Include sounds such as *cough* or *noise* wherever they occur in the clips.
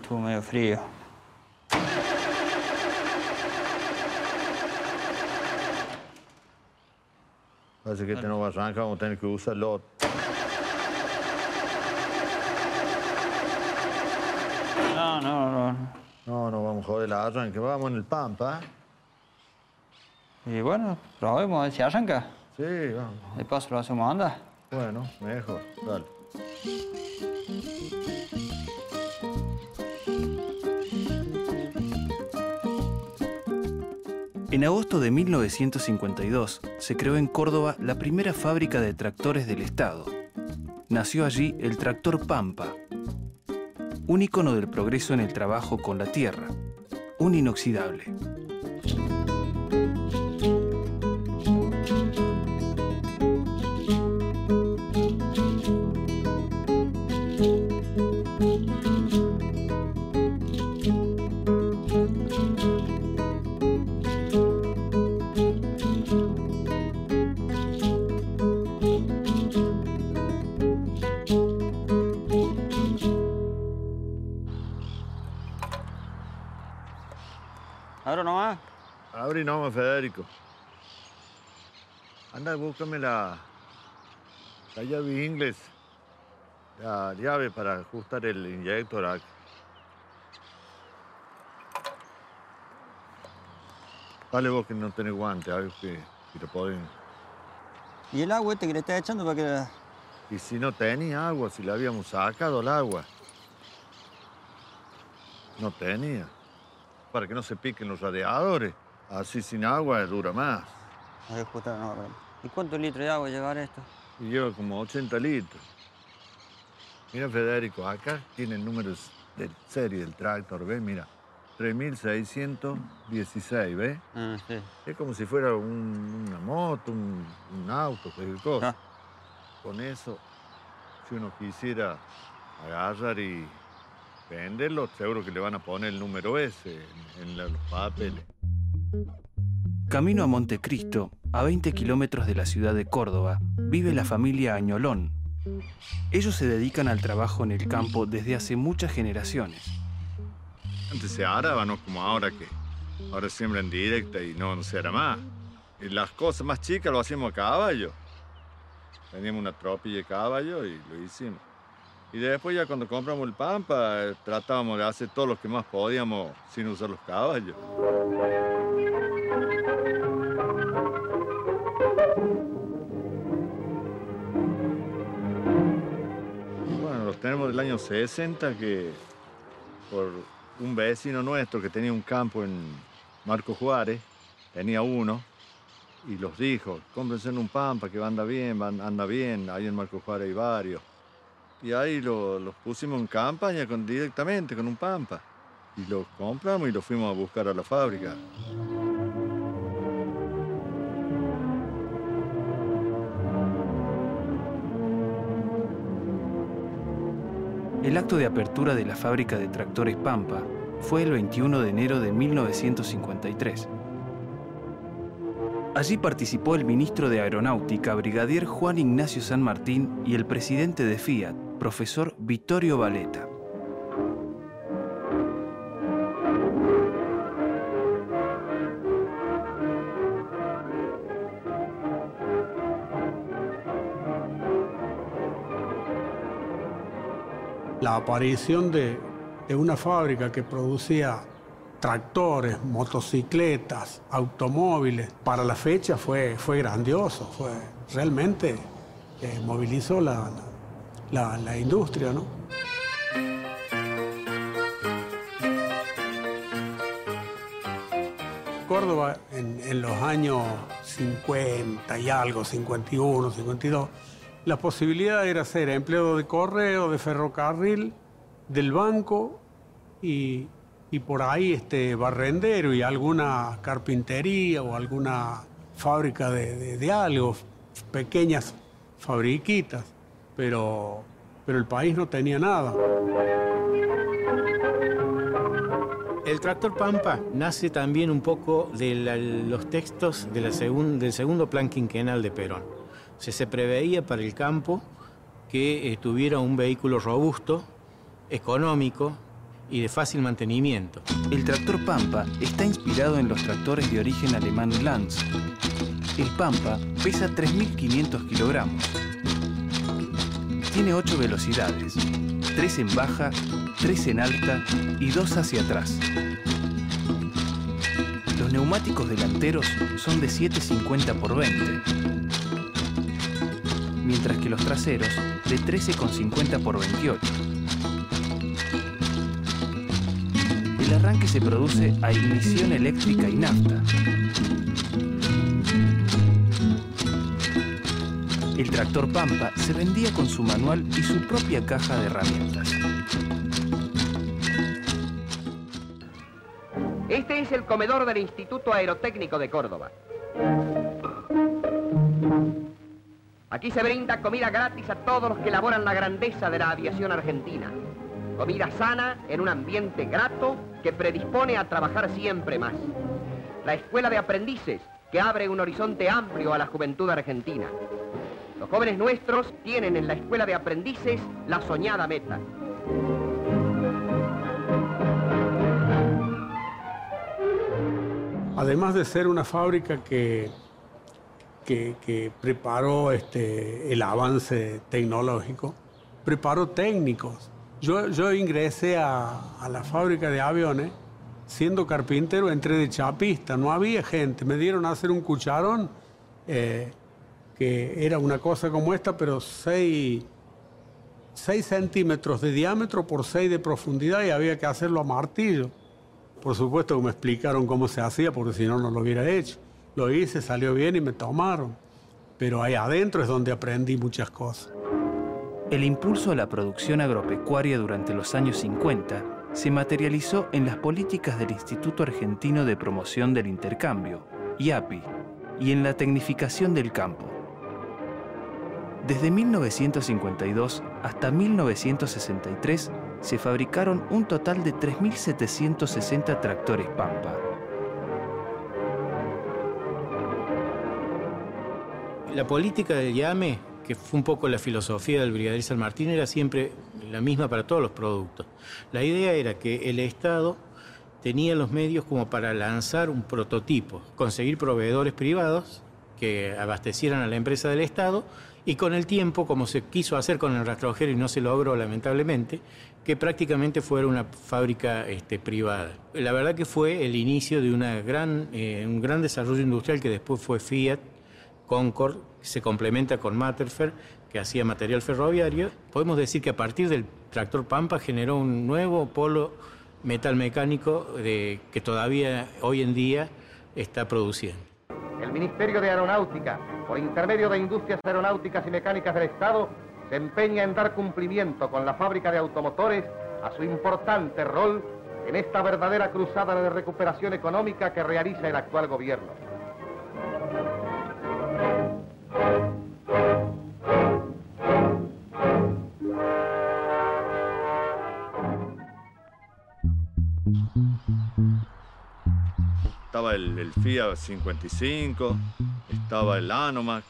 estuvo medio frío. Parece que este no va a arrancar, vamos a tener que usarlo. No, no, no. No, no vamos a joder la arranque, vamos en el Pampa. Y bueno, probemos a ver si arranca. Sí, vamos. De paso lo hacemos andar. Bueno, mejor, dale. En agosto de 1952 se creó en Córdoba la primera fábrica de tractores del Estado. Nació allí el tractor Pampa, un ícono del progreso en el trabajo con la tierra, un inoxidable. Ahora nomás. Abre nomás, Federico. Anda, búscame la, la llave inglés. La llave para ajustar el inyector acá. Vale vos que no tenés guante, algo que, que te pueden... ¿Y el agua este que le estás echando para que... Y si no tenía agua, si le habíamos sacado el agua. No tenía. Para que no se piquen los radiadores. Así sin agua dura más. ¿Y cuántos litros de agua llevará esto? Y lleva como 80 litros. Mira, Federico, acá tiene el número de serie del tractor, ¿ves? Mira, 3616, ¿ves? Ah, sí. Es como si fuera un- una moto, un, un auto, cualquier cosa. Ah. Con eso, si uno quisiera agarrar y venderlo, seguro que le van a poner el número ese en, en la- los papeles. Camino a Montecristo, a 20 kilómetros de la ciudad de Córdoba, vive la familia Añolón. Ellos se dedican al trabajo en el campo desde hace muchas generaciones. Antes se araba, no como ahora que ahora siembra en directa y no, no se hará más. Y las cosas más chicas lo hacíamos a caballo. Teníamos una tropilla de caballo y lo hicimos. Y después ya cuando compramos el Pampa, eh, tratábamos de hacer todo lo que más podíamos sin usar los caballos. Bueno, los tenemos del año 60 que por un vecino nuestro que tenía un campo en Marco Juárez, tenía uno, y los dijo, cómprense en un Pampa que anda bien, anda bien, ahí en Marco Juárez hay varios. Y ahí lo- los pusimos en campaña con, directamente con un Pampa. Y los compramos y los fuimos a buscar a la fábrica. El acto de apertura de la fábrica de tractores Pampa fue el 21 de enero de 1953. Allí participó el ministro de Aeronáutica, brigadier Juan Ignacio San Martín, y el presidente de Fiat, profesor Vittorio Valeta. la aparición de, una fábrica que producía tractores, motocicletas, automóviles, para la fecha fue, fue grandioso, fue realmente eh, movilizó la, la- la industria, ¿no? Córdoba en, en los años 50 y algo, 51, 52, la posibilidad era ser empleado de correo, de ferrocarril, del banco y, y por ahí este barrendero y alguna carpintería o alguna fábrica de, de- de algo, pequeñas fabriquitas, pero, pero el país no tenía nada. El tractor Pampa nace también un poco de la- los textos de la segun- del segundo plan quinquenal de Perón. O sea, se preveía para el campo que eh, tuviera un vehículo robusto, económico y de fácil mantenimiento. El tractor Pampa está inspirado en los tractores de origen alemán Lanz. El Pampa pesa 3.500 kilogramos. Tiene 8 velocidades, 3 en baja, 3 en alta y 2 hacia atrás. Los neumáticos delanteros son de 750 por 20, mientras que los traseros de 13,50 por 28. El arranque se produce a ignición eléctrica y nafta. El tractor Pampa se vendía con su manual y su propia caja de herramientas. Este es el comedor del Instituto Aerotécnico de Córdoba. Aquí se brinda comida gratis a todos los que elaboran la grandeza de la aviación argentina. Comida sana en un ambiente grato que predispone a trabajar siempre más. La escuela de aprendices que abre un horizonte amplio a la juventud argentina. Jóvenes nuestros tienen en la escuela de aprendices la soñada meta. Además de ser una fábrica que, que, que preparó este, el avance tecnológico, preparó técnicos. Yo, yo ingresé a, a la fábrica de aviones siendo carpintero, entré de chapista, no había gente. Me dieron a hacer un cucharón eh, que era una cosa como esta, pero 6 centímetros de diámetro por 6 de profundidad y había que hacerlo a martillo. Por supuesto me explicaron cómo se hacía, porque si no, no lo hubiera hecho. Lo hice, salió bien y me tomaron. Pero ahí adentro es donde aprendí muchas cosas. El impulso a la producción agropecuaria durante los años 50 se materializó en las políticas del Instituto Argentino de Promoción del Intercambio, IAPI, y en la tecnificación del campo. Desde 1952 hasta 1963 se fabricaron un total de 3.760 tractores Pampa. La política del llame, que fue un poco la filosofía del brigadier San Martín, era siempre la misma para todos los productos. La idea era que el Estado tenía los medios como para lanzar un prototipo, conseguir proveedores privados que abastecieran a la empresa del Estado y con el tiempo, como se quiso hacer con el rastrojero y no se logró lamentablemente, que prácticamente fuera una fábrica este, privada. La verdad que fue el inicio de eh, un gran desarrollo industrial que después fue Fiat, Concord, se complementa con Matterfer, que hacía material ferroviario. Podemos decir que a partir del tractor Pampa generó un nuevo polo metalmecánico de, que todavía hoy en día está produciendo. El Ministerio de Aeronáutica, por intermedio de Industrias Aeronáuticas y Mecánicas del Estado, se empeña en dar cumplimiento con la fábrica de automotores a su importante rol en esta verdadera cruzada de recuperación económica que realiza el actual gobierno. Estaba el, el Fiat 55, estaba el Anomac,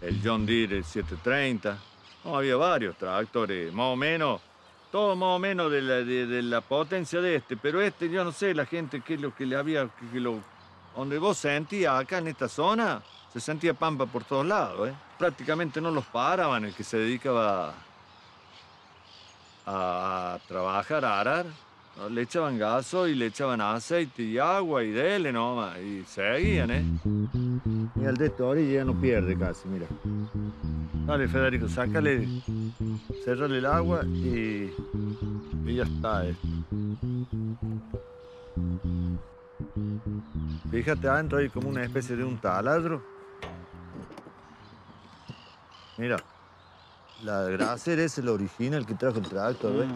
el John Deere 730. No, había varios tractores, más o menos, todo más o menos de la, de, de la potencia de este, pero este, yo no sé, la gente, qué es lo que le había, que lo, donde vos sentías acá en esta zona, se sentía pampa por todos lados, ¿eh? Prácticamente no los paraban el que se dedicaba a, a trabajar, a arar. ¿No? Le echaban gaso y le echaban aceite y agua y dele nomás, y seguían, ¿eh? Y el de esta orilla ya no pierde casi, mira. Dale, Federico, sácale, cerrale el agua y, y ya está esto. Fíjate adentro hay como una especie de un taladro. Mira, la graser es el original que trajo el tractor, ¿ves?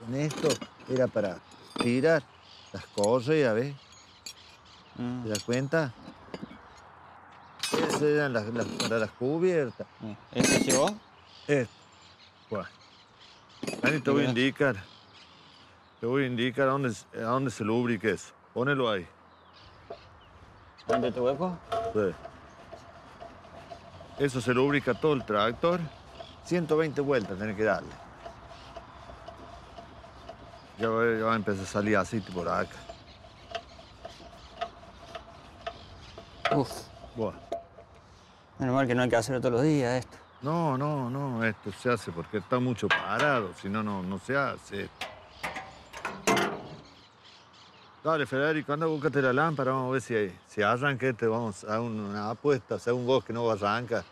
Con esto era para tirar las correas, ¿ves? Mm. ¿Te das cuenta? Esas eran las, las- para las cubiertas. ¿Este llegó? Esto. Bueno. Dani, te voy a indicar. Te voy a indicar a dónde, a dónde se lubrica eso. Pónelo ahí. ¿Dónde este hueco? Sí. Eso se lubrica todo el tractor. 120 vueltas tenés que darle. Ya va, ya a empezar a salir aceite por acá. Uf, Buah. menos mal que no hay que hacerlo todos los días esto. No, no, no, esto se hace porque está mucho parado, si no, no, no se hace. Dale, Federico, anda, búscate la lámpara, vamos a ver si, si arranca este, vamos a una apuesta, según vos que no arranca.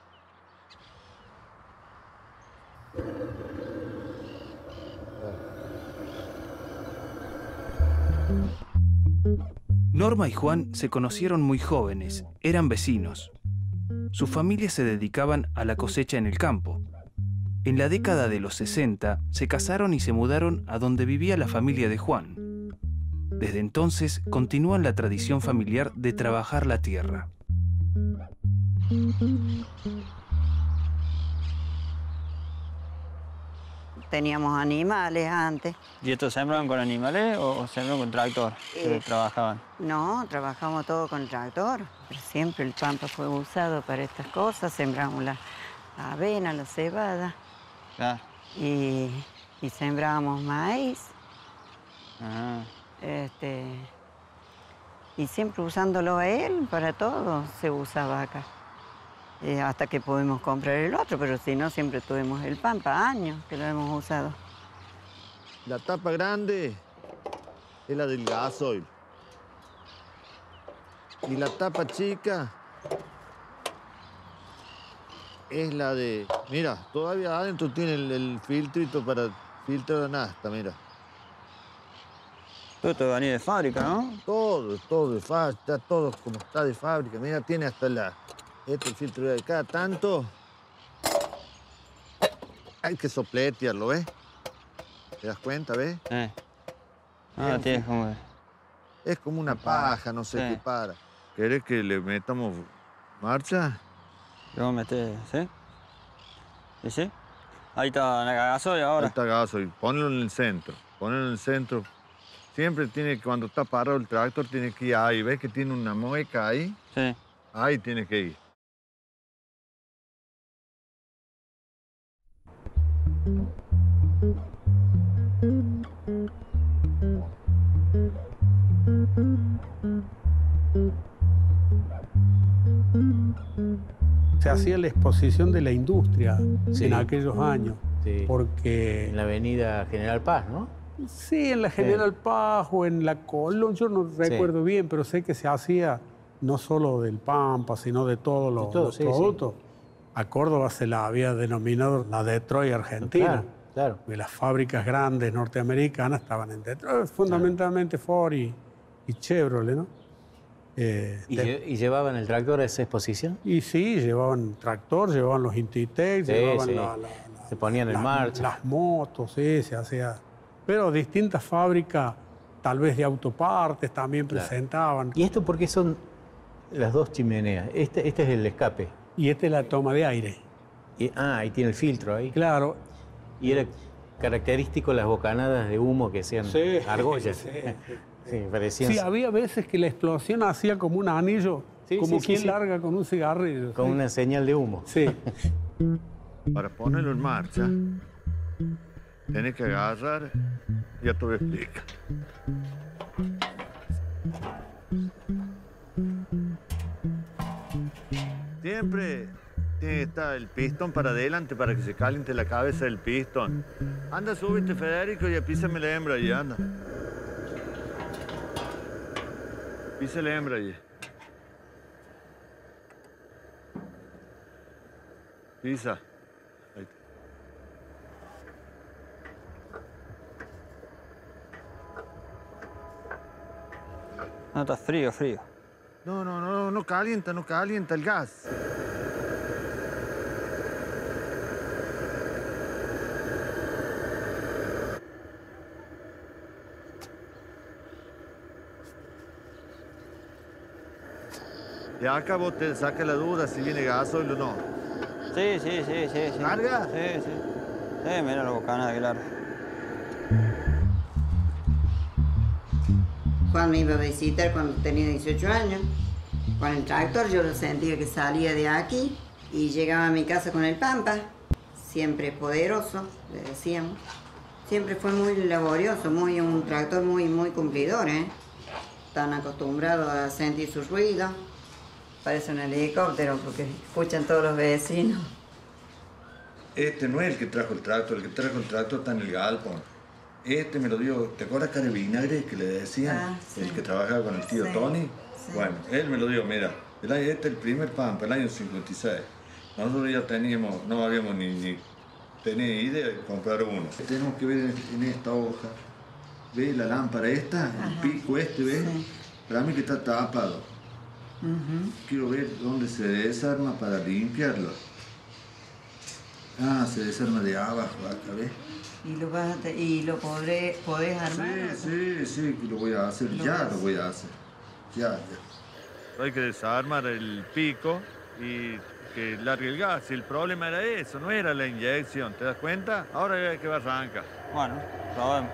Norma y Juan se conocieron muy jóvenes, eran vecinos. Sus familias se dedicaban a la cosecha en el campo. En la década de los 60 se casaron y se mudaron a donde vivía la familia de Juan. Desde entonces continúan la tradición familiar de trabajar la tierra. Teníamos animales antes. ¿Y estos sembraban con animales o sembraban con tractor? Eh. trabajaban. No, trabajamos todo con tractor. Pero siempre el pampa fue usado para estas cosas. Sembramos la avena, la cebada Claro. y, y sembrábamos maíz. Ajá. Este, y siempre usándolo a él para todo se usaba acá. Eh, hasta que pudimos comprar el otro, pero si no, siempre tuvimos el pampa, años que lo hemos usado. La tapa grande es la del gasoil. Y la tapa chica es la de... Mira, todavía adentro tiene el, el filtrito para filtrar la nasta, mira. Todo esto venía de fábrica, ¿no? Todo, todo de fábrica, está todo como está de fábrica. Mira, tiene hasta la... Este el filtro de cada tanto. Hay que sopletearlo, ¿ves? ¿Te das cuenta, ves? Eh. Ah, tienes como... Es como una paja, no sé Sí. qué para. ¿Querés que le metamos marcha? Le vamos a meter, ¿sí? ¿Y sí? Ahí está la gasoil Ahí ahora. está gaso y ponlo en el centro. Ponlo en el centro. Siempre tiene que, cuando está parado el tractor, tiene que ir ahí. ¿Ves que tiene una mueca ahí? Sí. Ahí tiene que ir. Se hacía la exposición de la industria Sí. en aquellos años, Sí. porque En la avenida General Paz, ¿no? sí, en la General Paz o en la Colón, yo no recuerdo bien, pero sé que se hacía no solo del Pampa, sino de todos los, todo, productos. A Córdoba se la había denominado la Detroit Argentina. Claro, claro. las fábricas grandes norteamericanas estaban en Detroit, fundamentalmente Ford y, y Chevrolet, ¿no? Eh, ¿Y, de- y llevaban el tractor a esa exposición? y sí, llevaban tractor, llevaban los Intitex, Sí, llevaban sí. la- la- la- Se ponían en las, marcha. las motos, sí, se hacía. Pero distintas fábricas, tal vez de autopartes, también Claro. presentaban. ¿Y esto por qué son las dos chimeneas? Este, este es el escape. Y esta es la toma de aire. Y, ah, ahí tiene el filtro ahí. Claro. Y era característico las bocanadas de humo que hacían Sí, argollas. sí, *laughs* Sí, parecían Sí, había veces que la explosión hacía como un anillo, Sí, como quien sí. larga con un cigarrillo. con sí. una señal de humo. Sí. Para ponerlo en marcha, tenés que agarrar, ya te lo explica. Siempre tiene que estar el pistón para adelante para que se caliente la cabeza del pistón. Anda, súbete, Federico, y písame la hembra y anda. Pisa la hembra y. Pisa. Ahí está. No, está frío, frío. No, no, no, no calienta, no calienta el gas. Ya acá vos te saca la duda si viene gasoil o no. Sí, sí, sí, sí. sí. ¿Larga? Sí, sí. Sí, mira la bocanada que larga. Juan me iba a visitar cuando tenía 18 años. Con el tractor yo lo sentía que salía de aquí y llegaba a mi casa con el pampa, siempre poderoso, le decíamos. Siempre fue muy laborioso, muy un tractor muy, muy cumplidor, ¿eh? Están acostumbrados a sentir su ruido. Parece un helicóptero porque escuchan todos los vecinos. Este no es el que trajo el tractor, el que trajo el tractor está en el galpón. Este me lo dio, ¿te acuerdas cara de vinagre que le decían? Ah, sí. El que trabajaba con el tío Sí, Tony. sí. Bueno, él me lo dio, mira, el año, este es el primer Pampa, el año 56. Nosotros ya teníamos, no habíamos ni, ni tenía idea de comprar uno. Tenemos que ver en, esta hoja, ¿ves la lámpara esta? El pico este, ¿ves? Para mí que está tapado. Quiero ver dónde se desarma para limpiarlo. Ah, se desarma de abajo, acá, ¿ves? Y lo, vas a te- y lo podré, podés armar. Sí, sí, sí, lo voy a hacer, Lo ya vas- lo voy a hacer. Ya, ya. Hay que desarmar el pico y que largue el gas. El problema era eso, no era la inyección, ¿te das cuenta? Ahora hay que arranca. Bueno, probemos.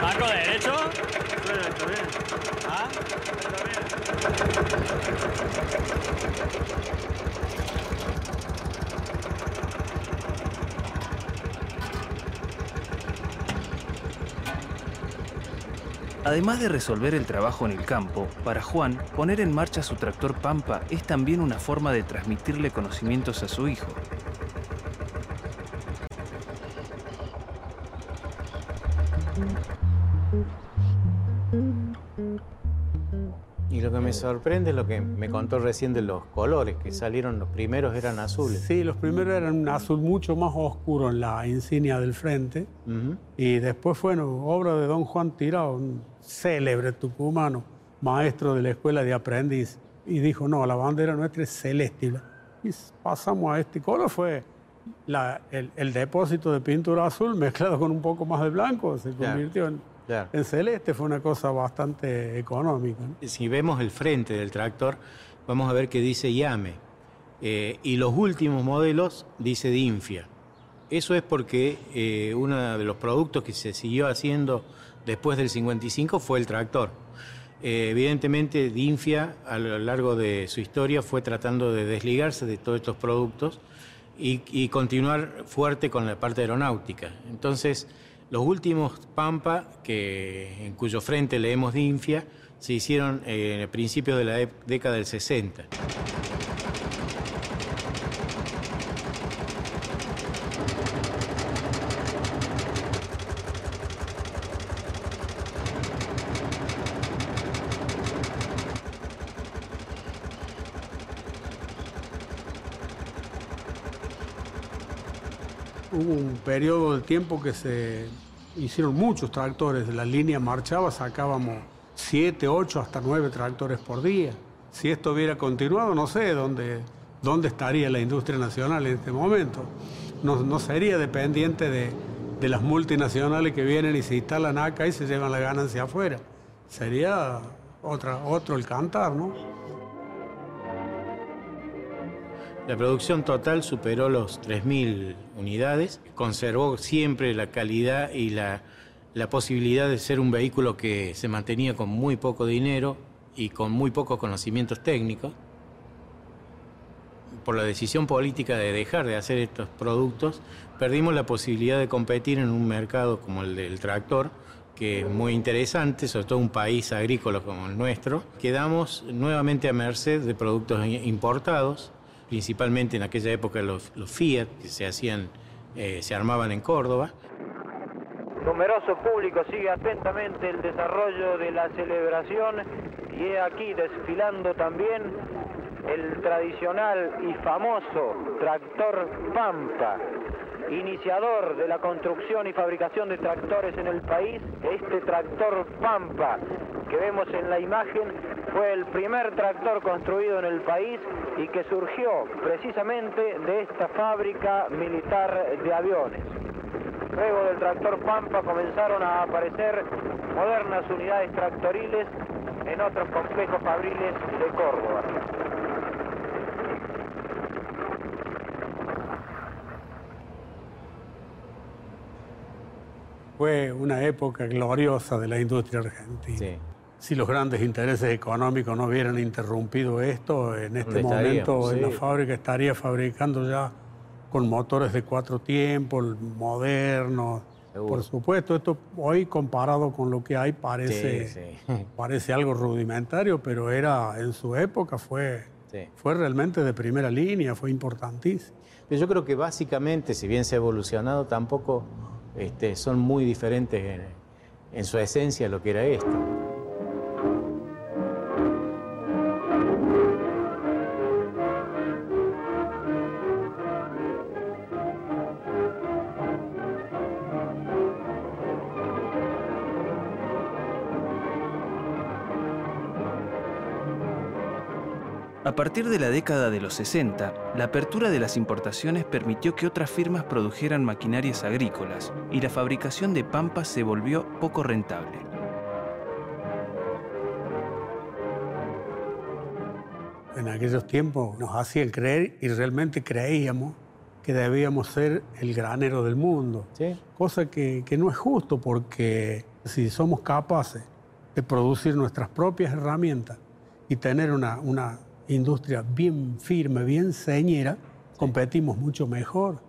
¿Marco derecho? Sí, está bien. ¿Ah? Además de resolver el trabajo en el campo, para Juan, poner en marcha su tractor Pampa es también una forma de transmitirle conocimientos a su hijo. Sorprende lo que me contó recién de los colores, que salieron los primeros eran azules. Sí, los primeros eran un azul mucho más oscuro en la insignia del frente. Ujú. Y después fue bueno, obra de don Juan Tirado, un célebre tucumano, maestro de la escuela de aprendiz. Y dijo, no, la bandera nuestra es celeste. Y pasamos a este color, fue la- el, el depósito de pintura azul mezclado con un poco más de blanco, se Claro. convirtió en, En celeste, fue una cosa bastante económica. ¿no? Si vemos el frente del tractor, vamos a ver que dice Yame. Eh, y los últimos modelos dice Dinfia. Eso es porque eh, uno de los productos que se siguió haciendo después del 55 fue el tractor. Eh, evidentemente, Dinfia a lo largo de su historia fue tratando de desligarse de todos estos productos y, y continuar fuerte con la parte aeronáutica. Entonces, los últimos Pampa, que, en cuyo frente leemos Dinfia, se hicieron eh, en el principio de la década del 60. Hubo un periodo de tiempo que se hicieron muchos tractores, la línea marchaba, sacábamos siete, ocho, hasta nueve tractores por día. Si esto hubiera continuado, no sé dónde, dónde estaría la industria nacional en este momento. No, no sería dependiente de, de las multinacionales que vienen y se instalan acá y se llevan la ganancia afuera. Sería otra, otro el cantar, ¿no? La producción total superó los 3.000 unidades, conservó siempre la calidad y la, la posibilidad de ser un vehículo que se mantenía con muy poco dinero y con muy pocos conocimientos técnicos. Por la decisión política de dejar de hacer estos productos, perdimos la posibilidad de competir en un mercado como el del tractor, que es muy interesante, sobre todo un país agrícola como el nuestro. Quedamos nuevamente a merced de productos importados, principalmente en aquella época los, Fiat, que se hacían, eh, se armaban en Córdoba. Numeroso público sigue atentamente el desarrollo de la celebración y he aquí desfilando también el tradicional y famoso tractor Pampa, iniciador de la construcción y fabricación de tractores en el país. Este tractor Pampa que vemos en la imagen fue el primer tractor construido en el país y que surgió precisamente de esta fábrica militar de aviones. Luego del tractor Pampa comenzaron a aparecer modernas unidades tractoriles en otros complejos fabriles de Córdoba. Fue una época gloriosa de la industria argentina. Si los grandes intereses económicos no hubieran interrumpido esto, en este momento en la fábrica estaría fabricando ya con motores de cuatro tiempos, modernos. Seguro. Por supuesto, esto hoy comparado con lo que hay parece, Sí, sí. *laughs* parece algo rudimentario, pero era en su época fue, fue realmente de primera línea, fue importantísimo. Pero yo creo que básicamente, si bien se ha evolucionado, tampoco este, son muy diferentes en, en su esencia lo que era esto. Partir de la década de los 60, la apertura de las importaciones permitió que otras firmas produjeran maquinarias agrícolas y la fabricación de pampas se volvió poco rentable. En aquellos tiempos nos hacían creer y realmente creíamos que debíamos ser el granero del mundo. ¿Sí? Cosa que, que no es justo porque si somos capaces de producir nuestras propias herramientas y tener una, una industria bien firme, bien señera, competimos mucho mejor.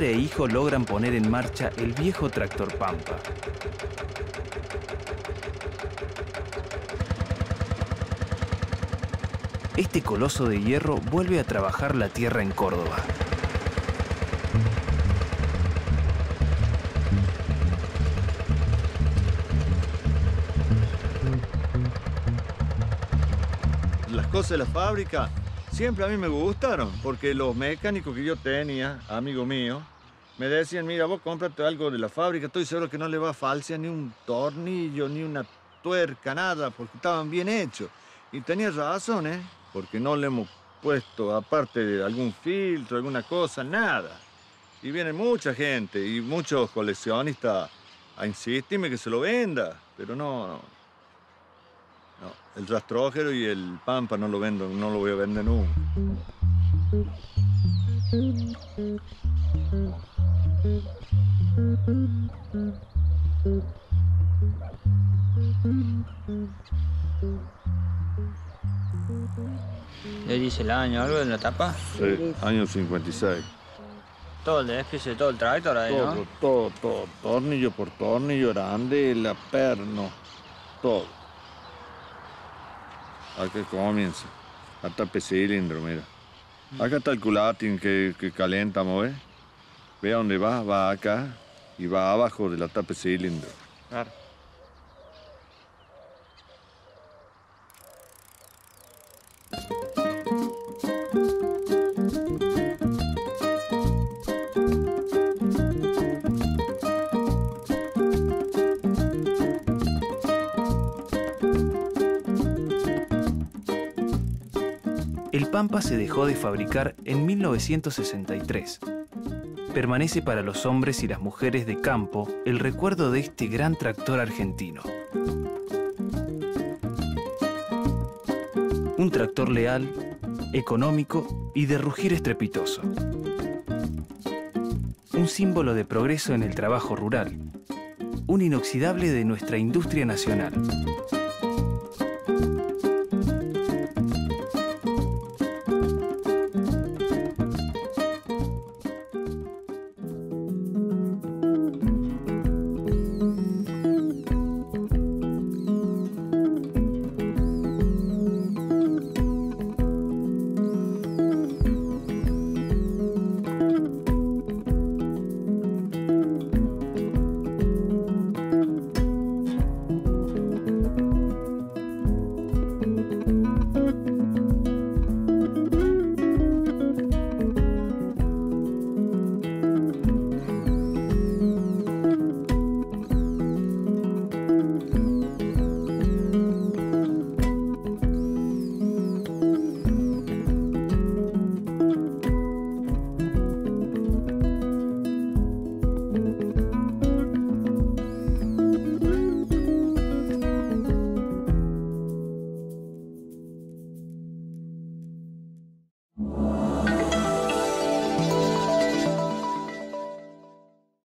Padre e hijo logran poner en marcha el viejo tractor Pampa. Este coloso de hierro vuelve a trabajar la tierra en Córdoba. Las cosas de la fábrica siempre a mí me gustaron, porque los mecánicos que yo tenía, amigo mío, me decían, mira, vos cómprate algo de la fábrica, estoy seguro que no le va a falsear ni un tornillo, ni una tuerca, nada, porque estaban bien hechos. Y tenía razón, ¿eh? Porque no le hemos puesto, aparte de algún filtro, alguna cosa, nada. Y viene mucha gente y muchos coleccionistas a insistirme que se lo venda, pero no. No, el rastrojero y el pampa no lo vendo, no lo voy a vender nunca. ¿Le dice el año algo en la tapa? Sí, año 56. Todo el desquicio de todo el tractor ahí, Todo, ¿no? todo, todo. Tornillo por tornillo, grande, la perno, todo. Acá comienza. Hasta el cilindro, mira. Acá está el culatín que, que calentamos, ¿ves? Ve a dónde va, va acá y va abajo de la tapa cilindro. Claro. El Pampa se dejó de fabricar en 1963. Permanece para los hombres y las mujeres de campo el recuerdo de este gran tractor argentino. Un tractor leal, económico y de rugir estrepitoso. Un símbolo de progreso en el trabajo rural. Un inoxidable de nuestra industria nacional.